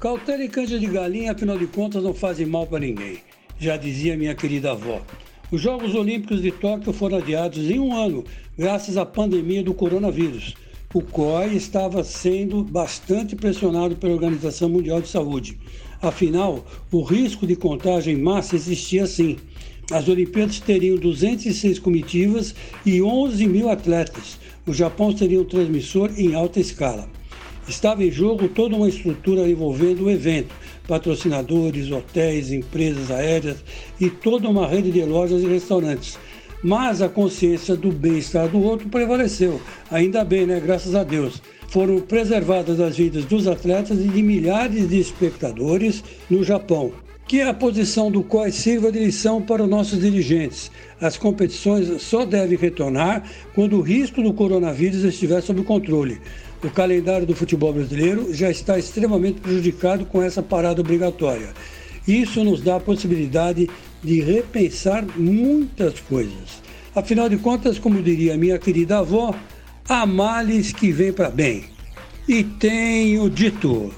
Cautela e canja de galinha, afinal de contas, não fazem mal para ninguém, já dizia minha querida avó. Os Jogos Olímpicos de Tóquio foram adiados em um ano, graças à pandemia do coronavírus. O COI estava sendo bastante pressionado pela Organização Mundial de Saúde. Afinal, o risco de contágio em massa existia sim. As Olimpíadas teriam 206 comitivas e 11 mil atletas. O Japão seria um transmissor em alta escala. Estava em jogo toda uma estrutura envolvendo o evento, patrocinadores, hotéis, empresas aéreas e toda uma rede de lojas e restaurantes. Mas a consciência do bem-estar do outro prevaleceu. Ainda bem, né? Graças a Deus. Foram preservadas as vidas dos atletas e de milhares de espectadores no Japão. Que a posição do COI sirva de lição para os nossos dirigentes. As competições só devem retornar quando o risco do coronavírus estiver sob controle. O calendário do futebol brasileiro já está extremamente prejudicado com essa parada obrigatória. Isso nos dá a possibilidade de repensar muitas coisas. Afinal de contas, como diria minha querida avó, há males que vêm para bem. E tenho dito.